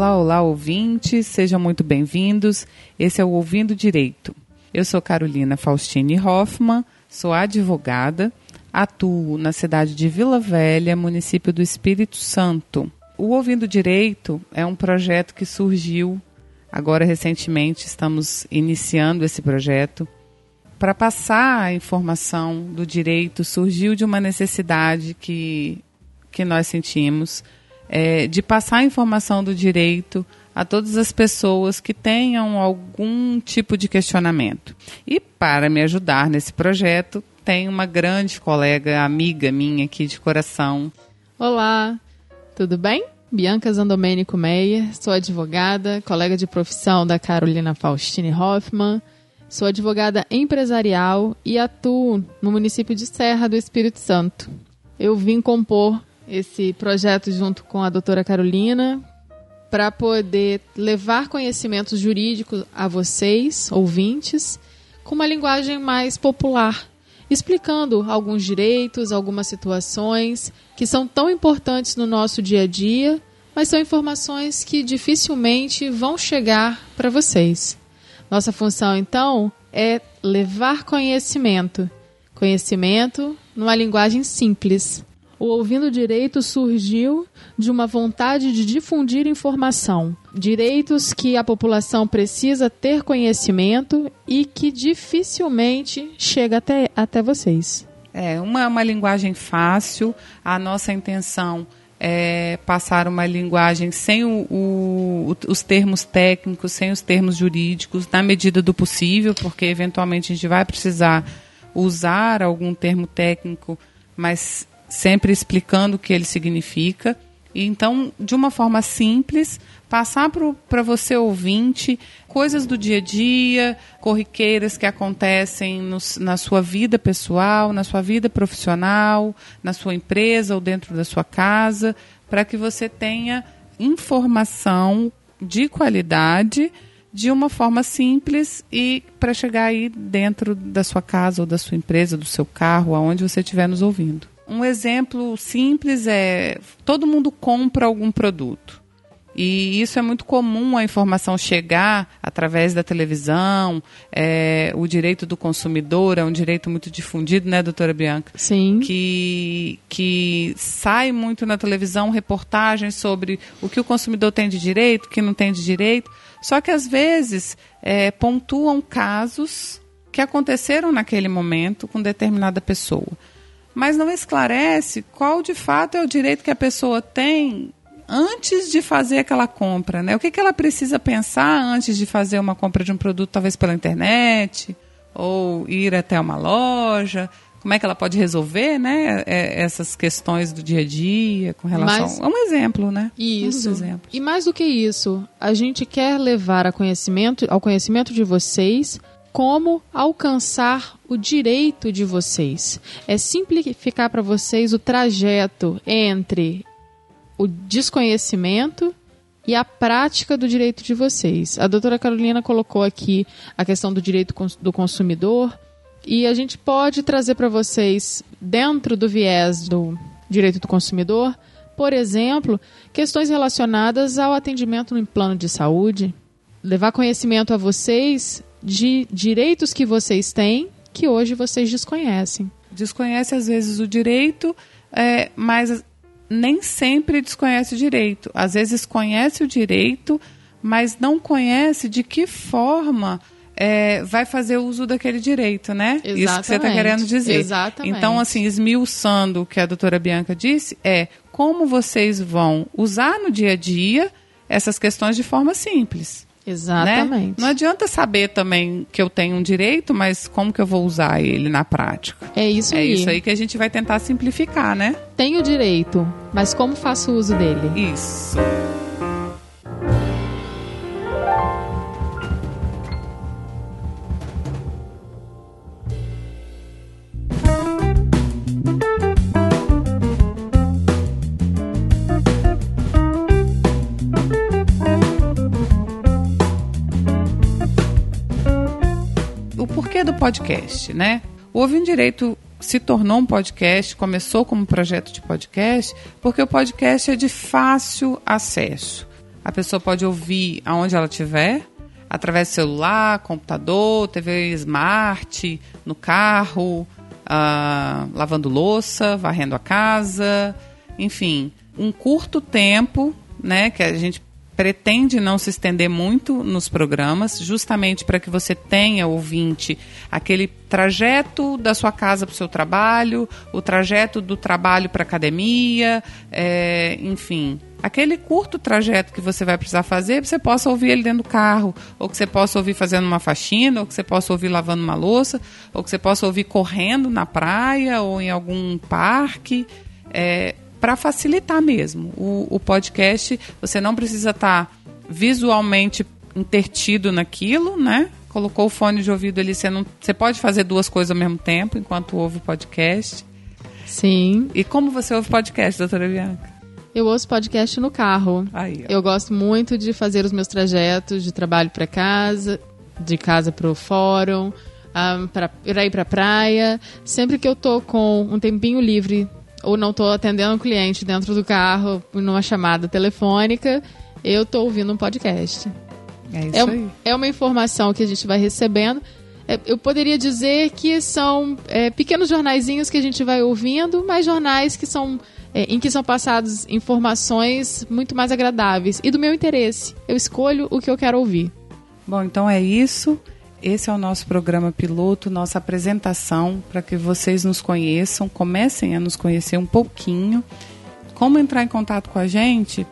Olá, olá, ouvintes, sejam muito bem-vindos. Esse é o Ouvindo Direito. Eu sou Carolina Faustine Hoffman, sou advogada, atuo na cidade de Vila Velha, município do Espírito Santo. O Ouvindo Direito é um projeto que surgiu agora recentemente, estamos iniciando esse projeto. Para passar a informação do direito, surgiu de uma necessidade que, que nós sentimos é, de passar a informação do direito a todas as pessoas que tenham algum tipo de questionamento. E para me ajudar nesse projeto, tem uma grande colega, amiga minha aqui de coração. Olá, tudo bem? Bianca Zandomênico Meyer, sou advogada, colega de profissão da Carolina Faustine Hoffman, sou advogada empresarial e atuo no município de Serra do Espírito Santo. Eu vim compor esse projeto junto com a doutora Carolina para poder levar conhecimentos jurídicos a vocês, ouvintes, com uma linguagem mais popular, explicando alguns direitos, algumas situações que são tão importantes no nosso dia a dia, mas são informações que dificilmente vão chegar para vocês. Nossa função, então, é levar conhecimento. Conhecimento numa linguagem simples, o Ouvindo Direito surgiu de uma vontade de difundir informação, direitos que a população precisa ter conhecimento e que dificilmente chega até, até vocês. É uma, uma linguagem fácil, a nossa intenção é passar uma linguagem sem o, o, os termos técnicos, sem os termos jurídicos, na medida do possível, porque eventualmente a gente vai precisar usar algum termo técnico, mas sempre explicando o que ele significa. Então, de uma forma simples, passar para você ouvinte coisas do dia a dia, corriqueiras que acontecem no, na sua vida pessoal, na sua vida profissional, na sua empresa ou dentro da sua casa, para que você tenha informação de qualidade de uma forma simples e para chegar aí dentro da sua casa ou da sua empresa, do seu carro, aonde você estiver nos ouvindo. Um exemplo simples é: todo mundo compra algum produto. E isso é muito comum a informação chegar através da televisão. É, o direito do consumidor é um direito muito difundido, né, doutora Bianca? Sim. Que, que sai muito na televisão reportagens sobre o que o consumidor tem de direito, o que não tem de direito. Só que às vezes é, pontuam casos que aconteceram naquele momento com determinada pessoa mas não esclarece qual de fato é o direito que a pessoa tem antes de fazer aquela compra, né? O que, que ela precisa pensar antes de fazer uma compra de um produto, talvez pela internet, ou ir até uma loja? Como é que ela pode resolver, né? É, essas questões do dia a dia com relação. Mas, é um exemplo, né? Isso. Um e mais do que isso, a gente quer levar a conhecimento, ao conhecimento de vocês como alcançar o direito de vocês. É simplificar para vocês o trajeto entre o desconhecimento e a prática do direito de vocês. A doutora Carolina colocou aqui a questão do direito do consumidor e a gente pode trazer para vocês, dentro do viés do direito do consumidor, por exemplo, questões relacionadas ao atendimento no plano de saúde, levar conhecimento a vocês de direitos que vocês têm que hoje vocês desconhecem. Desconhece às vezes o direito, é, mas nem sempre desconhece o direito. Às vezes conhece o direito, mas não conhece de que forma é, vai fazer uso daquele direito, né? Exatamente. Isso que você está querendo dizer. Exatamente. Então, assim, esmiuçando o que a doutora Bianca disse, é como vocês vão usar no dia a dia essas questões de forma simples. Exatamente. Né? Não adianta saber também que eu tenho um direito, mas como que eu vou usar ele na prática? É isso é aí. É isso aí que a gente vai tentar simplificar, né? Tenho direito, mas como faço uso dele? Isso. Podcast, né? O Ouvindo Direito se tornou um podcast, começou como um projeto de podcast, porque o podcast é de fácil acesso. A pessoa pode ouvir aonde ela estiver, através do celular, computador, TV smart, no carro, uh, lavando louça, varrendo a casa, enfim, um curto tempo, né, que a gente pretende não se estender muito nos programas, justamente para que você tenha, ouvinte, aquele trajeto da sua casa para o seu trabalho, o trajeto do trabalho para a academia, é, enfim. Aquele curto trajeto que você vai precisar fazer, você possa ouvir ele dentro do carro, ou que você possa ouvir fazendo uma faxina, ou que você possa ouvir lavando uma louça, ou que você possa ouvir correndo na praia ou em algum parque. É, para facilitar mesmo. O, o, podcast, você não precisa estar tá visualmente intertido naquilo, né? Colocou o fone de ouvido ali, você, não, você pode fazer duas coisas ao mesmo tempo enquanto ouve o podcast. Sim. E como você ouve podcast, doutora Bianca? Eu ouço podcast no carro. Aí, eu gosto muito de fazer os meus trajetos de trabalho para casa, de casa para o fórum, um, ah, para ir para praia. Sempre que eu tô com um tempinho livre ou não estou atendendo um cliente dentro do carro numa chamada telefônica, eu estou ouvindo um podcast. É isso é, aí. É uma informação que a gente vai recebendo. É, eu poderia dizer que são é, pequenos jornaizinhos que a gente vai ouvindo, mas jornais que são é, em que são passadas informações muito mais agradáveis e do meu interesse. Eu escolho o que eu quero ouvir. Bom, então é isso. Esse é o nosso programa piloto, nossa apresentação para que vocês nos conheçam, comecem a nos conhecer um pouquinho. Como entrar em contato com a gente?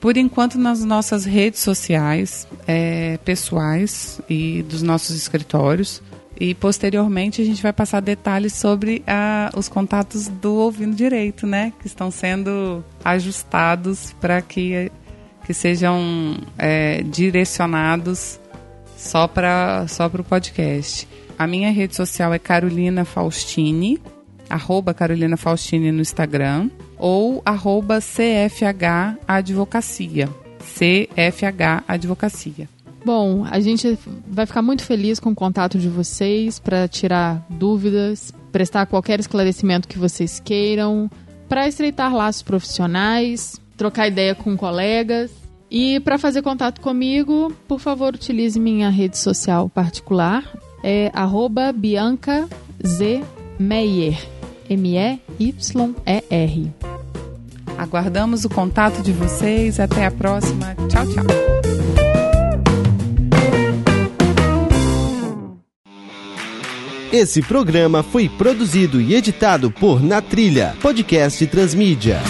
Por enquanto, nas nossas redes sociais é, pessoais e dos nossos escritórios. E posteriormente a gente vai passar detalhes sobre a, os contatos do Ouvindo Direito, né? Que estão sendo ajustados para que, que sejam é, direcionados só para só o podcast. A minha rede social é Carolina Faustini, arroba Carolina Faustini no Instagram, ou arroba CFH Advocacia. CFH Advocacia. Bom, a gente vai ficar muito feliz com o contato de vocês para tirar dúvidas, prestar qualquer esclarecimento que vocês queiram, para estreitar laços profissionais, trocar ideia com colegas e para fazer contato comigo, por favor, utilize minha rede social particular, é Bianca Z Meyer, M-E-Y-E-R. Aguardamos o contato de vocês. Até a próxima. Tchau, tchau. Esse programa foi produzido e editado por Na Trilha, podcast Transmídia.